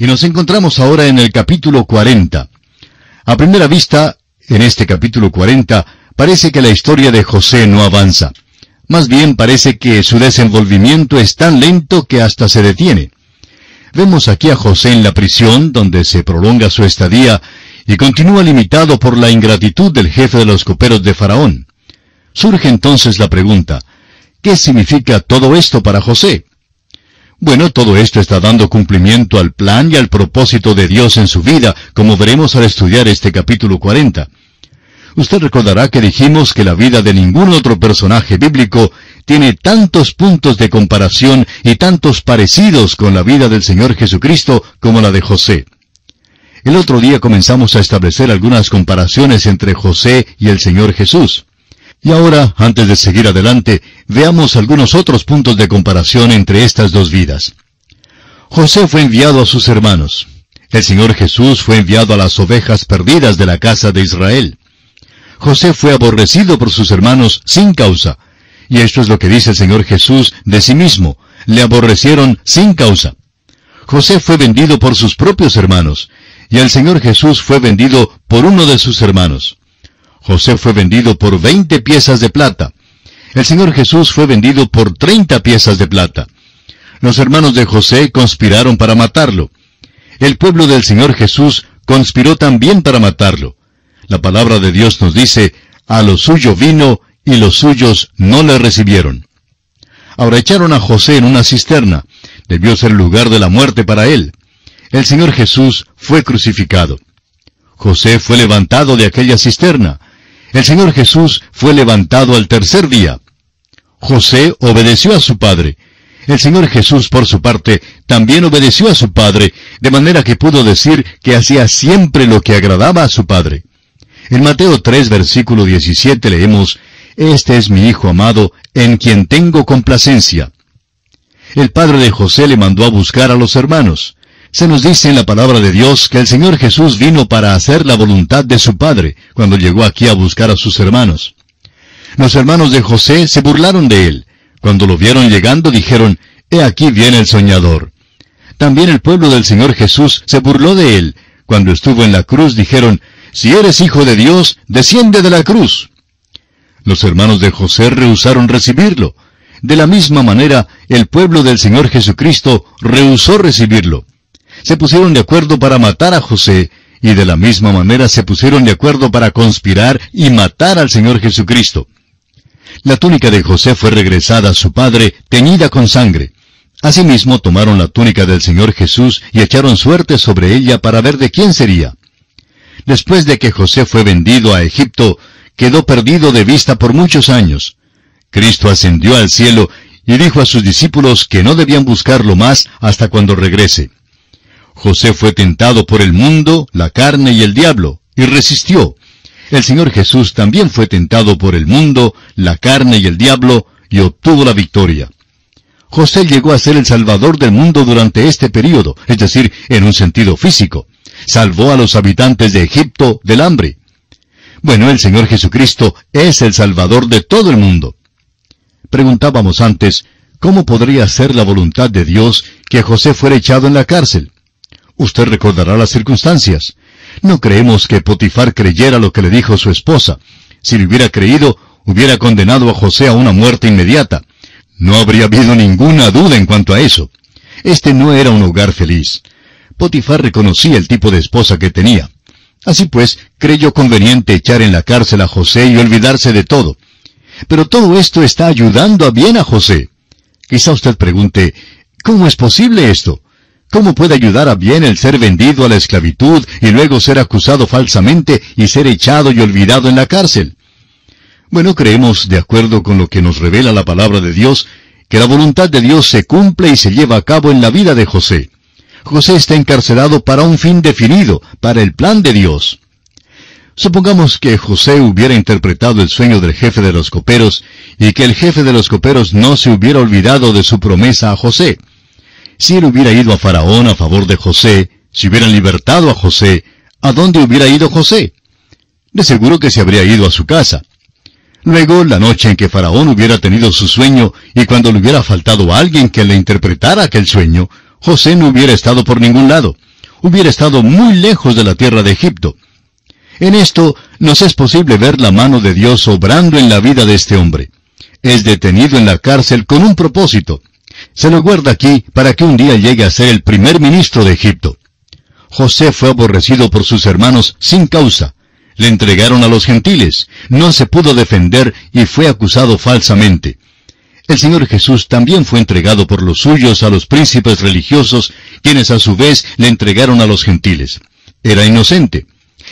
Y nos encontramos ahora en el capítulo 40. A primera vista, en este capítulo 40, parece que la historia de José no avanza. Más bien parece que su desenvolvimiento es tan lento que hasta se detiene. Vemos aquí a José en la prisión, donde se prolonga su estadía, y continúa limitado por la ingratitud del jefe de los coperos de Faraón. Surge entonces la pregunta, ¿qué significa todo esto para José? Bueno, todo esto está dando cumplimiento al plan y al propósito de Dios en su vida, como veremos al estudiar este capítulo 40. Usted recordará que dijimos que la vida de ningún otro personaje bíblico tiene tantos puntos de comparación y tantos parecidos con la vida del Señor Jesucristo como la de José. El otro día comenzamos a establecer algunas comparaciones entre José y el Señor Jesús. Y ahora, antes de seguir adelante, veamos algunos otros puntos de comparación entre estas dos vidas. José fue enviado a sus hermanos. El Señor Jesús fue enviado a las ovejas perdidas de la casa de Israel. José fue aborrecido por sus hermanos sin causa. Y esto es lo que dice el Señor Jesús de sí mismo. Le aborrecieron sin causa. José fue vendido por sus propios hermanos, y el Señor Jesús fue vendido por uno de sus hermanos. José fue vendido por veinte piezas de plata. El Señor Jesús fue vendido por treinta piezas de plata. Los hermanos de José conspiraron para matarlo. El pueblo del Señor Jesús conspiró también para matarlo. La palabra de Dios nos dice, a lo suyo vino y los suyos no le recibieron. Ahora echaron a José en una cisterna. Debió ser lugar de la muerte para él. El Señor Jesús fue crucificado. José fue levantado de aquella cisterna. El Señor Jesús fue levantado al tercer día. José obedeció a su padre. El Señor Jesús, por su parte, también obedeció a su padre, de manera que pudo decir que hacía siempre lo que agradaba a su padre. En Mateo 3, versículo 17 leemos, Este es mi Hijo amado, en quien tengo complacencia. El padre de José le mandó a buscar a los hermanos. Se nos dice en la palabra de Dios que el Señor Jesús vino para hacer la voluntad de su Padre cuando llegó aquí a buscar a sus hermanos. Los hermanos de José se burlaron de él. Cuando lo vieron llegando dijeron, He aquí viene el soñador. También el pueblo del Señor Jesús se burló de él. Cuando estuvo en la cruz dijeron, Si eres hijo de Dios, desciende de la cruz. Los hermanos de José rehusaron recibirlo. De la misma manera, el pueblo del Señor Jesucristo rehusó recibirlo se pusieron de acuerdo para matar a José, y de la misma manera se pusieron de acuerdo para conspirar y matar al Señor Jesucristo. La túnica de José fue regresada a su padre, teñida con sangre. Asimismo tomaron la túnica del Señor Jesús y echaron suerte sobre ella para ver de quién sería. Después de que José fue vendido a Egipto, quedó perdido de vista por muchos años. Cristo ascendió al cielo y dijo a sus discípulos que no debían buscarlo más hasta cuando regrese. José fue tentado por el mundo, la carne y el diablo, y resistió. El Señor Jesús también fue tentado por el mundo, la carne y el diablo, y obtuvo la victoria. José llegó a ser el Salvador del mundo durante este período, es decir, en un sentido físico. Salvó a los habitantes de Egipto del hambre. Bueno, el Señor Jesucristo es el Salvador de todo el mundo. Preguntábamos antes, ¿cómo podría ser la voluntad de Dios que José fuera echado en la cárcel? Usted recordará las circunstancias. No creemos que Potifar creyera lo que le dijo su esposa. Si le hubiera creído, hubiera condenado a José a una muerte inmediata. No habría habido ninguna duda en cuanto a eso. Este no era un hogar feliz. Potifar reconocía el tipo de esposa que tenía. Así pues, creyó conveniente echar en la cárcel a José y olvidarse de todo. Pero todo esto está ayudando a bien a José. Quizá usted pregunte, ¿cómo es posible esto? ¿Cómo puede ayudar a bien el ser vendido a la esclavitud y luego ser acusado falsamente y ser echado y olvidado en la cárcel? Bueno, creemos, de acuerdo con lo que nos revela la palabra de Dios, que la voluntad de Dios se cumple y se lleva a cabo en la vida de José. José está encarcelado para un fin definido, para el plan de Dios. Supongamos que José hubiera interpretado el sueño del jefe de los coperos y que el jefe de los coperos no se hubiera olvidado de su promesa a José. Si él hubiera ido a Faraón a favor de José, si hubieran libertado a José, ¿a dónde hubiera ido José? De seguro que se habría ido a su casa. Luego, la noche en que Faraón hubiera tenido su sueño y cuando le hubiera faltado alguien que le interpretara aquel sueño, José no hubiera estado por ningún lado. hubiera estado muy lejos de la tierra de Egipto. En esto nos es posible ver la mano de Dios obrando en la vida de este hombre. Es detenido en la cárcel con un propósito. Se lo guarda aquí para que un día llegue a ser el primer ministro de Egipto. José fue aborrecido por sus hermanos sin causa. Le entregaron a los gentiles, no se pudo defender y fue acusado falsamente. El Señor Jesús también fue entregado por los suyos a los príncipes religiosos, quienes a su vez le entregaron a los gentiles. Era inocente.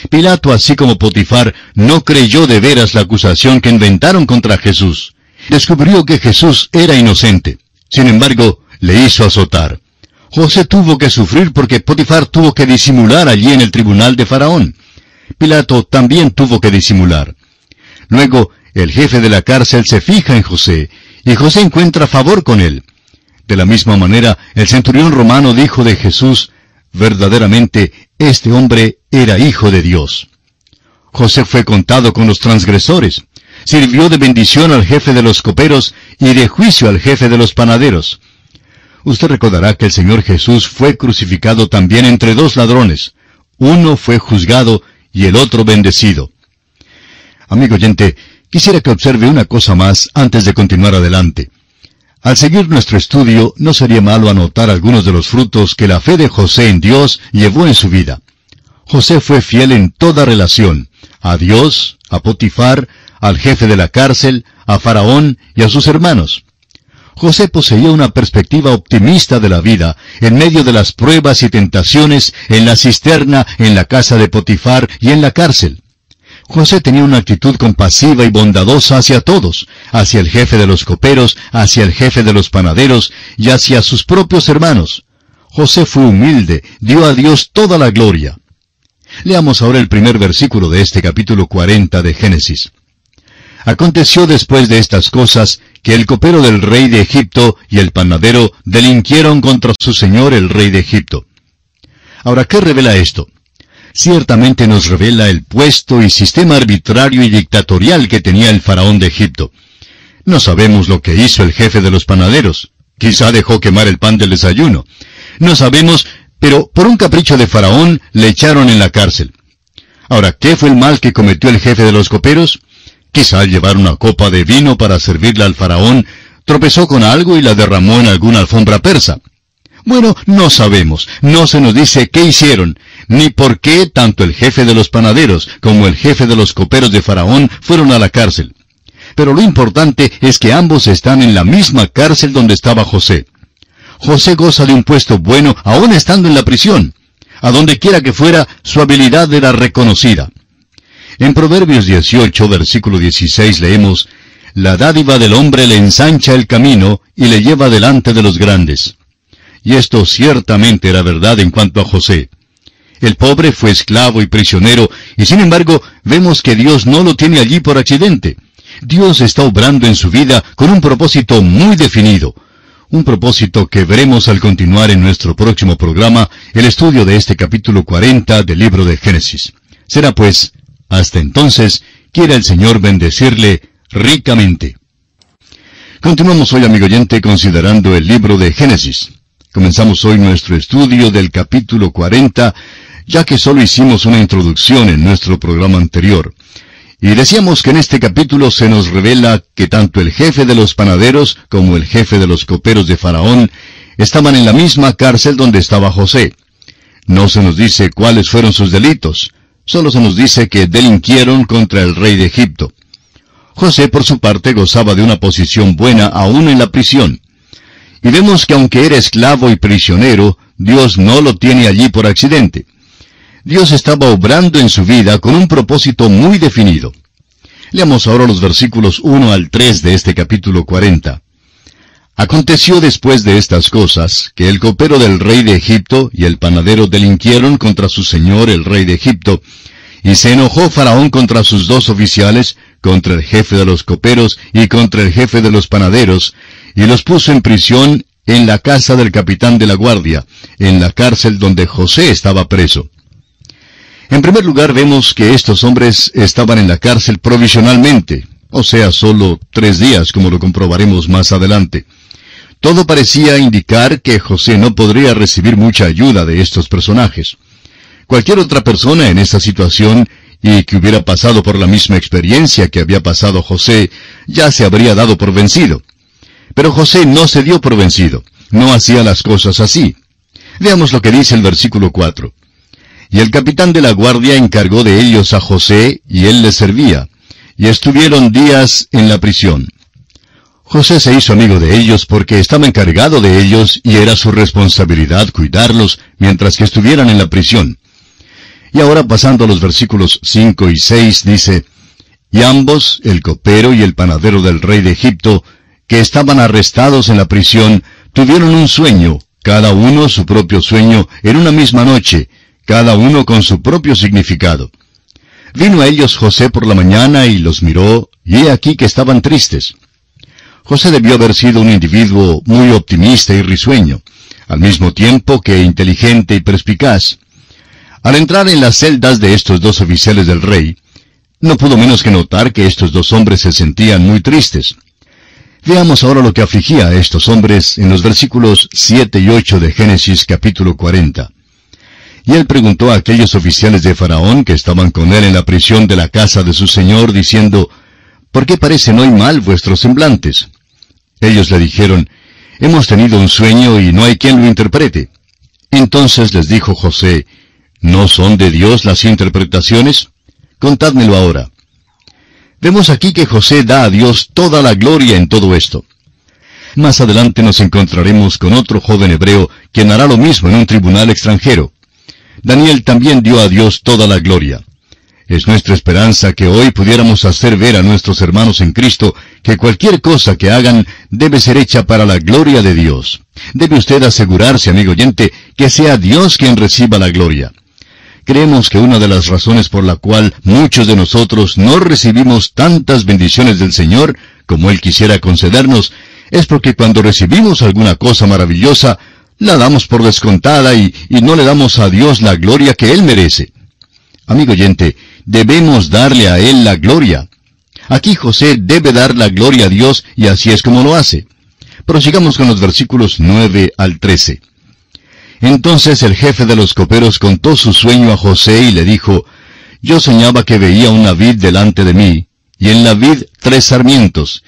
Pilato, así como Potifar, no creyó de veras la acusación que inventaron contra Jesús. Descubrió que Jesús era inocente. Sin embargo, le hizo azotar. José tuvo que sufrir porque Potifar tuvo que disimular allí en el tribunal de Faraón. Pilato también tuvo que disimular. Luego, el jefe de la cárcel se fija en José y José encuentra favor con él. De la misma manera, el centurión romano dijo de Jesús, verdaderamente, este hombre era hijo de Dios. José fue contado con los transgresores, sirvió de bendición al jefe de los coperos y de juicio al jefe de los panaderos. Usted recordará que el Señor Jesús fue crucificado también entre dos ladrones. Uno fue juzgado y el otro bendecido. Amigo oyente, Quisiera que observe una cosa más antes de continuar adelante. Al seguir nuestro estudio, no sería malo anotar algunos de los frutos que la fe de José en Dios llevó en su vida. José fue fiel en toda relación, a Dios, a Potifar, al jefe de la cárcel, a Faraón y a sus hermanos. José poseía una perspectiva optimista de la vida en medio de las pruebas y tentaciones en la cisterna, en la casa de Potifar y en la cárcel. José tenía una actitud compasiva y bondadosa hacia todos, hacia el jefe de los coperos, hacia el jefe de los panaderos y hacia sus propios hermanos. José fue humilde, dio a Dios toda la gloria. Leamos ahora el primer versículo de este capítulo 40 de Génesis. Aconteció después de estas cosas que el copero del rey de Egipto y el panadero delinquieron contra su señor el rey de Egipto. Ahora, ¿qué revela esto? ciertamente nos revela el puesto y sistema arbitrario y dictatorial que tenía el faraón de Egipto. No sabemos lo que hizo el jefe de los panaderos. Quizá dejó quemar el pan del desayuno. No sabemos, pero por un capricho de faraón le echaron en la cárcel. Ahora, ¿qué fue el mal que cometió el jefe de los coperos? Quizá al llevar una copa de vino para servirle al faraón, tropezó con algo y la derramó en alguna alfombra persa. Bueno, no sabemos, no se nos dice qué hicieron, ni por qué tanto el jefe de los panaderos como el jefe de los coperos de Faraón fueron a la cárcel. Pero lo importante es que ambos están en la misma cárcel donde estaba José. José goza de un puesto bueno aún estando en la prisión. A donde quiera que fuera, su habilidad era reconocida. En Proverbios 18, versículo 16 leemos, La dádiva del hombre le ensancha el camino y le lleva delante de los grandes. Y esto ciertamente era verdad en cuanto a José. El pobre fue esclavo y prisionero, y sin embargo vemos que Dios no lo tiene allí por accidente. Dios está obrando en su vida con un propósito muy definido, un propósito que veremos al continuar en nuestro próximo programa, el estudio de este capítulo 40 del libro de Génesis. Será pues, hasta entonces, quiera el Señor bendecirle ricamente. Continuamos hoy, amigo oyente, considerando el libro de Génesis. Comenzamos hoy nuestro estudio del capítulo 40, ya que solo hicimos una introducción en nuestro programa anterior. Y decíamos que en este capítulo se nos revela que tanto el jefe de los panaderos como el jefe de los coperos de Faraón estaban en la misma cárcel donde estaba José. No se nos dice cuáles fueron sus delitos, solo se nos dice que delinquieron contra el rey de Egipto. José, por su parte, gozaba de una posición buena aún en la prisión. Y vemos que aunque era esclavo y prisionero, Dios no lo tiene allí por accidente. Dios estaba obrando en su vida con un propósito muy definido. Leamos ahora los versículos 1 al 3 de este capítulo 40. Aconteció después de estas cosas, que el copero del rey de Egipto y el panadero delinquieron contra su señor el rey de Egipto, y se enojó Faraón contra sus dos oficiales, contra el jefe de los coperos y contra el jefe de los panaderos, y los puso en prisión en la casa del capitán de la guardia, en la cárcel donde José estaba preso. En primer lugar vemos que estos hombres estaban en la cárcel provisionalmente, o sea, solo tres días, como lo comprobaremos más adelante. Todo parecía indicar que José no podría recibir mucha ayuda de estos personajes. Cualquier otra persona en esta situación y que hubiera pasado por la misma experiencia que había pasado José, ya se habría dado por vencido. Pero José no se dio por vencido, no hacía las cosas así. Veamos lo que dice el versículo 4. Y el capitán de la guardia encargó de ellos a José, y él les servía, y estuvieron días en la prisión. José se hizo amigo de ellos porque estaba encargado de ellos y era su responsabilidad cuidarlos mientras que estuvieran en la prisión. Y ahora pasando a los versículos 5 y 6 dice, Y ambos, el copero y el panadero del rey de Egipto, que estaban arrestados en la prisión, tuvieron un sueño, cada uno su propio sueño, en una misma noche, cada uno con su propio significado. Vino a ellos José por la mañana y los miró, y he aquí que estaban tristes. José debió haber sido un individuo muy optimista y risueño, al mismo tiempo que inteligente y perspicaz. Al entrar en las celdas de estos dos oficiales del rey, no pudo menos que notar que estos dos hombres se sentían muy tristes. Veamos ahora lo que afligía a estos hombres en los versículos 7 y 8 de Génesis capítulo 40. Y él preguntó a aquellos oficiales de Faraón que estaban con él en la prisión de la casa de su señor, diciendo, ¿Por qué parecen hoy mal vuestros semblantes? Ellos le dijeron, Hemos tenido un sueño y no hay quien lo interprete. Entonces les dijo José, ¿No son de Dios las interpretaciones? Contádmelo ahora. Vemos aquí que José da a Dios toda la gloria en todo esto. Más adelante nos encontraremos con otro joven hebreo quien hará lo mismo en un tribunal extranjero. Daniel también dio a Dios toda la gloria. Es nuestra esperanza que hoy pudiéramos hacer ver a nuestros hermanos en Cristo que cualquier cosa que hagan debe ser hecha para la gloria de Dios. Debe usted asegurarse, amigo oyente, que sea Dios quien reciba la gloria. Creemos que una de las razones por la cual muchos de nosotros no recibimos tantas bendiciones del Señor como Él quisiera concedernos es porque cuando recibimos alguna cosa maravillosa, la damos por descontada y, y no le damos a Dios la gloria que Él merece. Amigo oyente, debemos darle a Él la gloria. Aquí José debe dar la gloria a Dios y así es como lo hace. Prosigamos con los versículos 9 al 13. Entonces el jefe de los coperos contó su sueño a José y le dijo, Yo soñaba que veía una vid delante de mí, y en la vid tres sarmientos,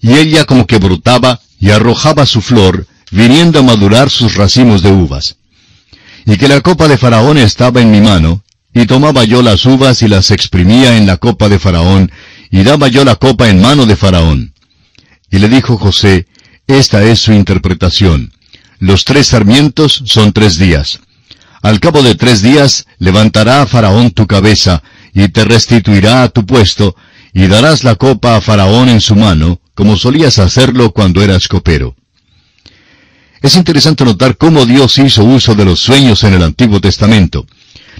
y ella como que brotaba y arrojaba su flor, viniendo a madurar sus racimos de uvas. Y que la copa de Faraón estaba en mi mano, y tomaba yo las uvas y las exprimía en la copa de Faraón, y daba yo la copa en mano de Faraón. Y le dijo José, Esta es su interpretación. Los tres sarmientos son tres días. Al cabo de tres días levantará a Faraón tu cabeza, y te restituirá a tu puesto, y darás la copa a Faraón en su mano, como solías hacerlo cuando eras copero. Es interesante notar cómo Dios hizo uso de los sueños en el Antiguo Testamento.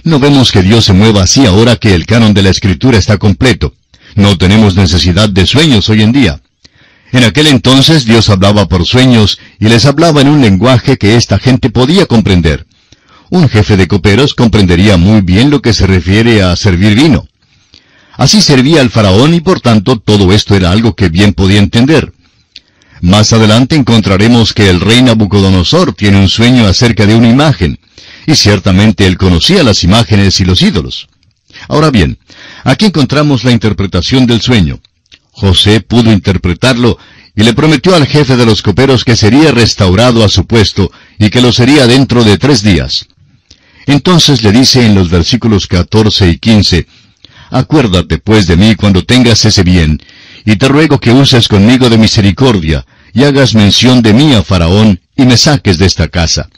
No vemos que Dios se mueva así ahora que el canon de la Escritura está completo. No tenemos necesidad de sueños hoy en día. En aquel entonces Dios hablaba por sueños y les hablaba en un lenguaje que esta gente podía comprender. Un jefe de coperos comprendería muy bien lo que se refiere a servir vino. Así servía al faraón y por tanto todo esto era algo que bien podía entender. Más adelante encontraremos que el rey Nabucodonosor tiene un sueño acerca de una imagen, y ciertamente él conocía las imágenes y los ídolos. Ahora bien, aquí encontramos la interpretación del sueño. José pudo interpretarlo y le prometió al jefe de los coperos que sería restaurado a su puesto y que lo sería dentro de tres días. Entonces le dice en los versículos 14 y 15, Acuérdate pues de mí cuando tengas ese bien, y te ruego que uses conmigo de misericordia, y hagas mención de mí a Faraón, y me saques de esta casa.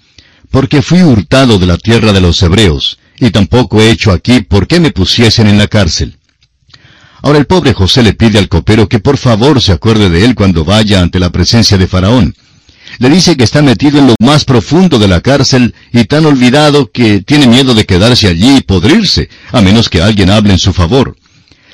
Porque fui hurtado de la tierra de los hebreos, y tampoco he hecho aquí por qué me pusiesen en la cárcel. Ahora el pobre José le pide al copero que por favor se acuerde de él cuando vaya ante la presencia de Faraón. Le dice que está metido en lo más profundo de la cárcel y tan olvidado que tiene miedo de quedarse allí y podrirse, a menos que alguien hable en su favor.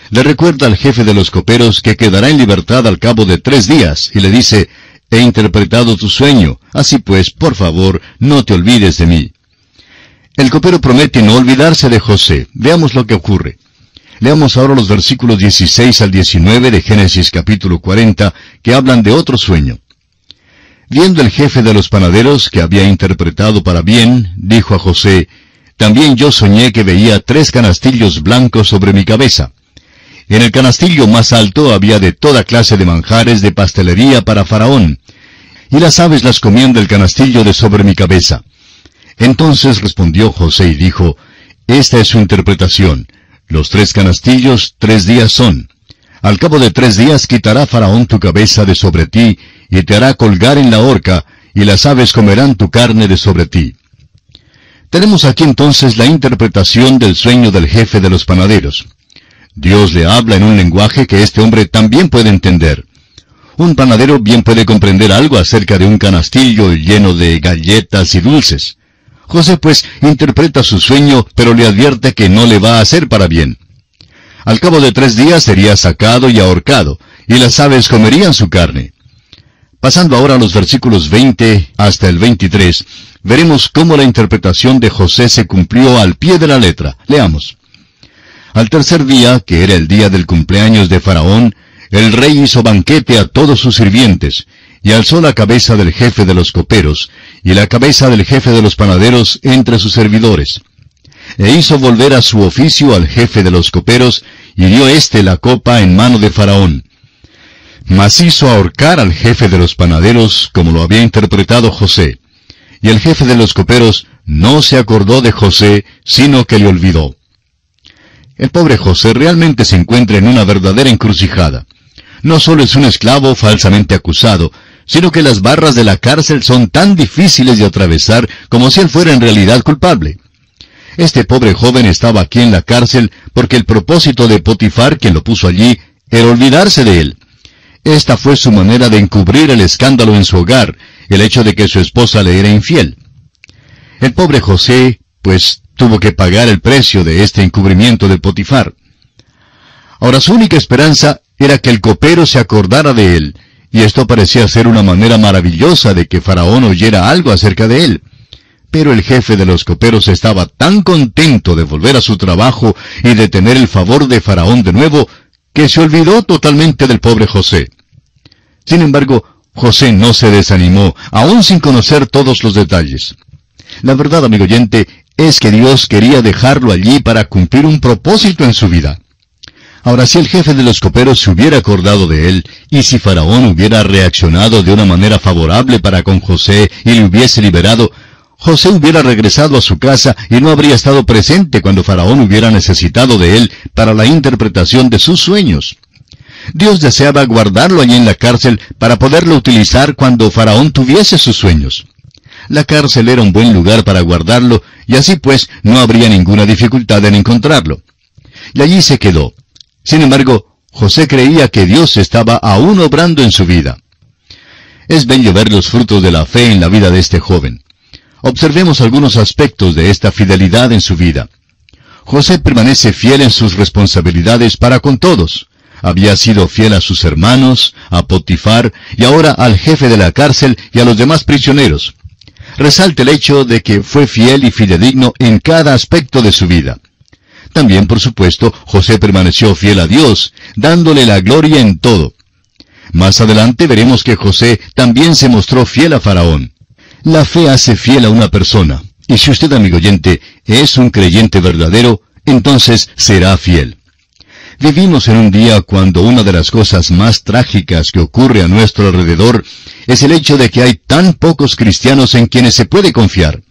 Le recuerda al jefe de los coperos que quedará en libertad al cabo de tres días y le dice, he interpretado tu sueño, así pues, por favor, no te olvides de mí. El copero promete no olvidarse de José. Veamos lo que ocurre. Leamos ahora los versículos 16 al 19 de Génesis capítulo 40, que hablan de otro sueño. Viendo el jefe de los panaderos que había interpretado para bien, dijo a José, También yo soñé que veía tres canastillos blancos sobre mi cabeza. En el canastillo más alto había de toda clase de manjares de pastelería para Faraón, y las aves las comían del canastillo de sobre mi cabeza. Entonces respondió José y dijo, Esta es su interpretación. Los tres canastillos tres días son. Al cabo de tres días quitará Faraón tu cabeza de sobre ti, y te hará colgar en la horca, y las aves comerán tu carne de sobre ti. Tenemos aquí entonces la interpretación del sueño del jefe de los panaderos. Dios le habla en un lenguaje que este hombre también puede entender. Un panadero bien puede comprender algo acerca de un canastillo lleno de galletas y dulces. José pues interpreta su sueño, pero le advierte que no le va a hacer para bien. Al cabo de tres días sería sacado y ahorcado, y las aves comerían su carne. Pasando ahora a los versículos 20 hasta el 23, veremos cómo la interpretación de José se cumplió al pie de la letra. Leamos. Al tercer día, que era el día del cumpleaños de Faraón, el rey hizo banquete a todos sus sirvientes, y alzó la cabeza del jefe de los coperos, y la cabeza del jefe de los panaderos entre sus servidores. E hizo volver a su oficio al jefe de los coperos, y dio éste la copa en mano de Faraón. Mas hizo ahorcar al jefe de los panaderos, como lo había interpretado José. Y el jefe de los coperos no se acordó de José, sino que le olvidó. El pobre José realmente se encuentra en una verdadera encrucijada. No solo es un esclavo falsamente acusado, sino que las barras de la cárcel son tan difíciles de atravesar como si él fuera en realidad culpable. Este pobre joven estaba aquí en la cárcel porque el propósito de Potifar, quien lo puso allí, era olvidarse de él. Esta fue su manera de encubrir el escándalo en su hogar, el hecho de que su esposa le era infiel. El pobre José, pues, tuvo que pagar el precio de este encubrimiento de Potifar. Ahora su única esperanza era que el copero se acordara de él, y esto parecía ser una manera maravillosa de que Faraón oyera algo acerca de él. Pero el jefe de los coperos estaba tan contento de volver a su trabajo y de tener el favor de Faraón de nuevo, que se olvidó totalmente del pobre José. Sin embargo, José no se desanimó, aún sin conocer todos los detalles. La verdad, amigo oyente, es que Dios quería dejarlo allí para cumplir un propósito en su vida. Ahora, si el jefe de los coperos se hubiera acordado de él, y si Faraón hubiera reaccionado de una manera favorable para con José y le hubiese liberado, José hubiera regresado a su casa y no habría estado presente cuando Faraón hubiera necesitado de él para la interpretación de sus sueños. Dios deseaba guardarlo allí en la cárcel para poderlo utilizar cuando Faraón tuviese sus sueños. La cárcel era un buen lugar para guardarlo, y así pues no habría ninguna dificultad en encontrarlo. Y allí se quedó. Sin embargo, José creía que Dios estaba aún obrando en su vida. Es bello ver los frutos de la fe en la vida de este joven. Observemos algunos aspectos de esta fidelidad en su vida. José permanece fiel en sus responsabilidades para con todos. Había sido fiel a sus hermanos, a Potifar y ahora al jefe de la cárcel y a los demás prisioneros resalta el hecho de que fue fiel y fidedigno en cada aspecto de su vida. También, por supuesto, José permaneció fiel a Dios, dándole la gloria en todo. Más adelante veremos que José también se mostró fiel a Faraón. La fe hace fiel a una persona, y si usted, amigo oyente, es un creyente verdadero, entonces será fiel. Vivimos en un día cuando una de las cosas más trágicas que ocurre a nuestro alrededor es el hecho de que hay tan pocos cristianos en quienes se puede confiar.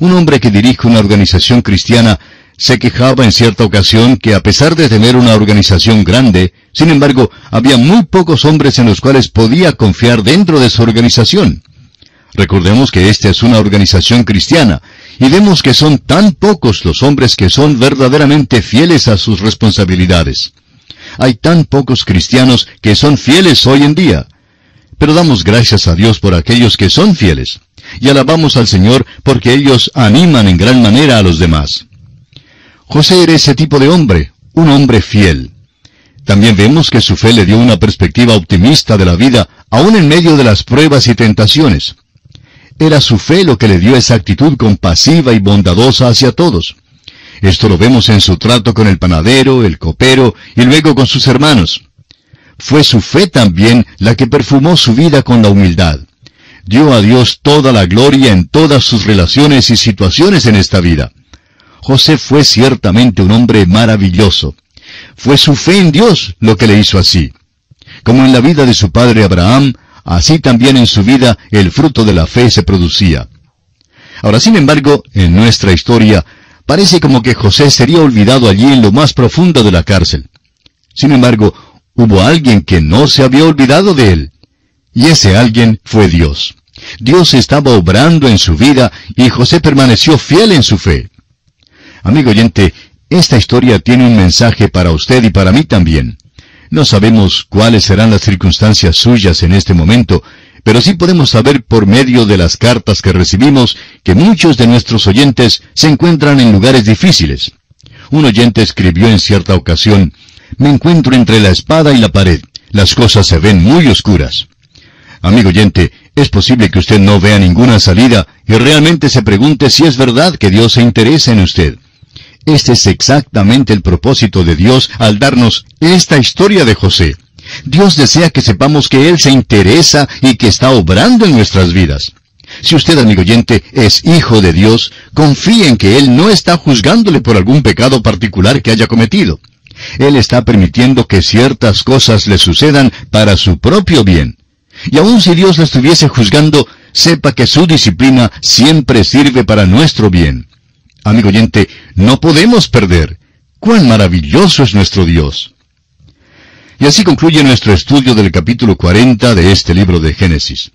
Un hombre que dirige una organización cristiana se quejaba en cierta ocasión que a pesar de tener una organización grande, sin embargo, había muy pocos hombres en los cuales podía confiar dentro de su organización. Recordemos que esta es una organización cristiana, y vemos que son tan pocos los hombres que son verdaderamente fieles a sus responsabilidades. Hay tan pocos cristianos que son fieles hoy en día. Pero damos gracias a Dios por aquellos que son fieles, y alabamos al Señor porque ellos animan en gran manera a los demás. José era ese tipo de hombre, un hombre fiel. También vemos que su fe le dio una perspectiva optimista de la vida, aun en medio de las pruebas y tentaciones. Era su fe lo que le dio esa actitud compasiva y bondadosa hacia todos. Esto lo vemos en su trato con el panadero, el copero y luego con sus hermanos. Fue su fe también la que perfumó su vida con la humildad. dio a Dios toda la gloria en todas sus relaciones y situaciones en esta vida. José fue ciertamente un hombre maravilloso. Fue su fe en Dios lo que le hizo así. Como en la vida de su padre Abraham, así también en su vida el fruto de la fe se producía. Ahora, sin embargo, en nuestra historia, parece como que José sería olvidado allí en lo más profundo de la cárcel. Sin embargo, hubo alguien que no se había olvidado de él. Y ese alguien fue Dios. Dios estaba obrando en su vida y José permaneció fiel en su fe. Amigo oyente, esta historia tiene un mensaje para usted y para mí también. No sabemos cuáles serán las circunstancias suyas en este momento, pero sí podemos saber por medio de las cartas que recibimos que muchos de nuestros oyentes se encuentran en lugares difíciles. Un oyente escribió en cierta ocasión, me encuentro entre la espada y la pared. Las cosas se ven muy oscuras. Amigo oyente, es posible que usted no vea ninguna salida y realmente se pregunte si es verdad que Dios se interesa en usted. Este es exactamente el propósito de Dios al darnos esta historia de José. Dios desea que sepamos que Él se interesa y que está obrando en nuestras vidas. Si usted, amigo oyente, es hijo de Dios, confíe en que Él no está juzgándole por algún pecado particular que haya cometido. Él está permitiendo que ciertas cosas le sucedan para su propio bien. Y aun si Dios le estuviese juzgando, sepa que su disciplina siempre sirve para nuestro bien. Amigo oyente, no podemos perder. ¡Cuán maravilloso es nuestro Dios! Y así concluye nuestro estudio del capítulo 40 de este libro de Génesis.